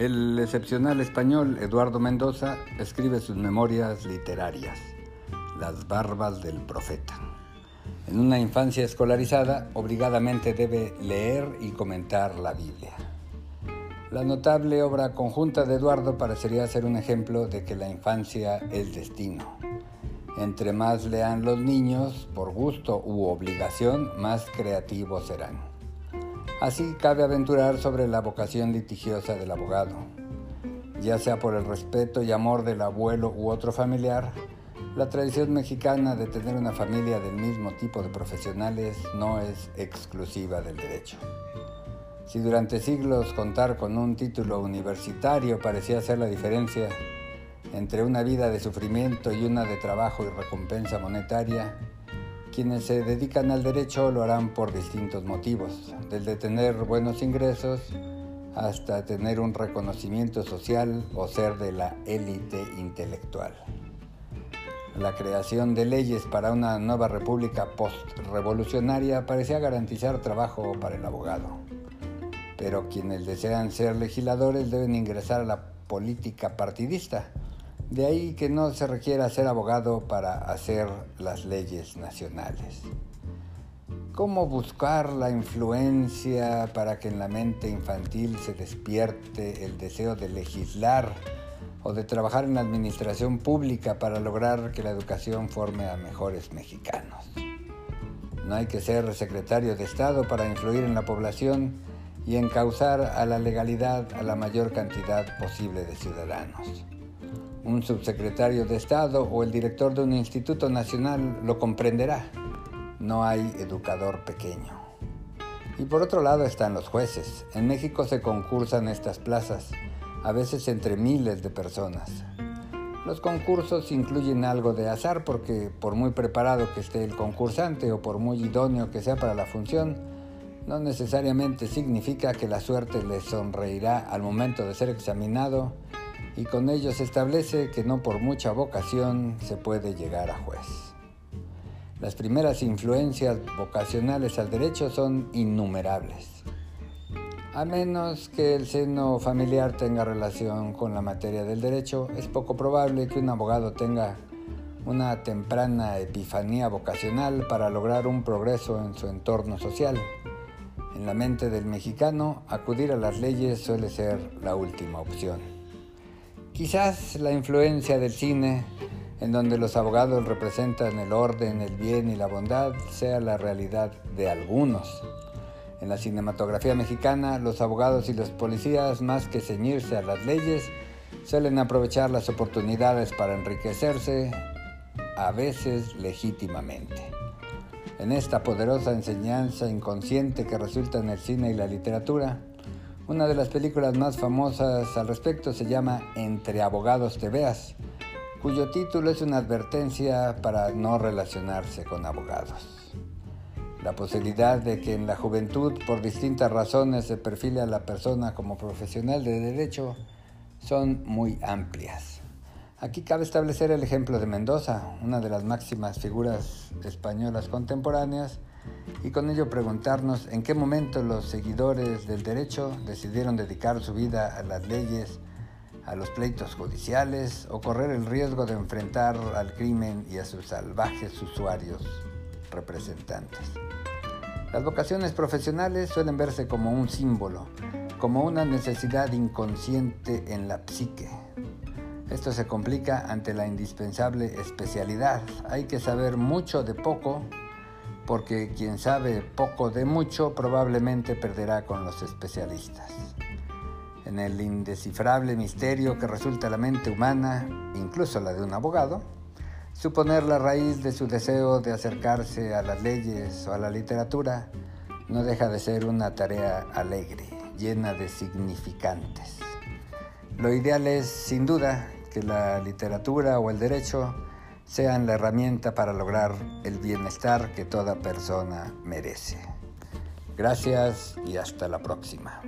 El excepcional español Eduardo Mendoza escribe sus memorias literarias, Las barbas del profeta. En una infancia escolarizada, obligadamente debe leer y comentar la Biblia. La notable obra conjunta de Eduardo parecería ser un ejemplo de que la infancia es destino. Entre más lean los niños, por gusto u obligación, más creativos serán. Así cabe aventurar sobre la vocación litigiosa del abogado. Ya sea por el respeto y amor del abuelo u otro familiar, la tradición mexicana de tener una familia del mismo tipo de profesionales no es exclusiva del derecho. Si durante siglos contar con un título universitario parecía ser la diferencia entre una vida de sufrimiento y una de trabajo y recompensa monetaria, quienes se dedican al derecho lo harán por distintos motivos, desde tener buenos ingresos hasta tener un reconocimiento social o ser de la élite intelectual. La creación de leyes para una nueva república post-revolucionaria parecía garantizar trabajo para el abogado. Pero quienes desean ser legisladores deben ingresar a la política partidista, de ahí que no se requiera ser abogado para hacer las leyes nacionales. ¿Cómo buscar la influencia para que en la mente infantil se despierte el deseo de legislar o de trabajar en la administración pública para lograr que la educación forme a mejores mexicanos? No hay que ser secretario de Estado para influir en la población y encauzar a la legalidad a la mayor cantidad posible de ciudadanos un subsecretario de Estado o el director de un instituto nacional lo comprenderá. No hay educador pequeño. Y por otro lado están los jueces. En México se concursan estas plazas, a veces entre miles de personas. Los concursos incluyen algo de azar porque por muy preparado que esté el concursante o por muy idóneo que sea para la función, no necesariamente significa que la suerte le sonreirá al momento de ser examinado y con ello se establece que no por mucha vocación se puede llegar a juez. Las primeras influencias vocacionales al derecho son innumerables. A menos que el seno familiar tenga relación con la materia del derecho, es poco probable que un abogado tenga una temprana epifanía vocacional para lograr un progreso en su entorno social. En la mente del mexicano, acudir a las leyes suele ser la última opción. Quizás la influencia del cine, en donde los abogados representan el orden, el bien y la bondad, sea la realidad de algunos. En la cinematografía mexicana, los abogados y los policías, más que ceñirse a las leyes, suelen aprovechar las oportunidades para enriquecerse, a veces legítimamente. En esta poderosa enseñanza inconsciente que resulta en el cine y la literatura, una de las películas más famosas al respecto se llama Entre abogados te veas, cuyo título es una advertencia para no relacionarse con abogados. La posibilidad de que en la juventud por distintas razones se perfile a la persona como profesional de derecho son muy amplias. Aquí cabe establecer el ejemplo de Mendoza, una de las máximas figuras españolas contemporáneas, y con ello preguntarnos en qué momento los seguidores del derecho decidieron dedicar su vida a las leyes, a los pleitos judiciales o correr el riesgo de enfrentar al crimen y a sus salvajes usuarios representantes. Las vocaciones profesionales suelen verse como un símbolo, como una necesidad inconsciente en la psique. Esto se complica ante la indispensable especialidad. Hay que saber mucho de poco porque quien sabe poco de mucho probablemente perderá con los especialistas. En el indescifrable misterio que resulta la mente humana, incluso la de un abogado, suponer la raíz de su deseo de acercarse a las leyes o a la literatura no deja de ser una tarea alegre, llena de significantes. Lo ideal es, sin duda, que la literatura o el derecho sean la herramienta para lograr el bienestar que toda persona merece. Gracias y hasta la próxima.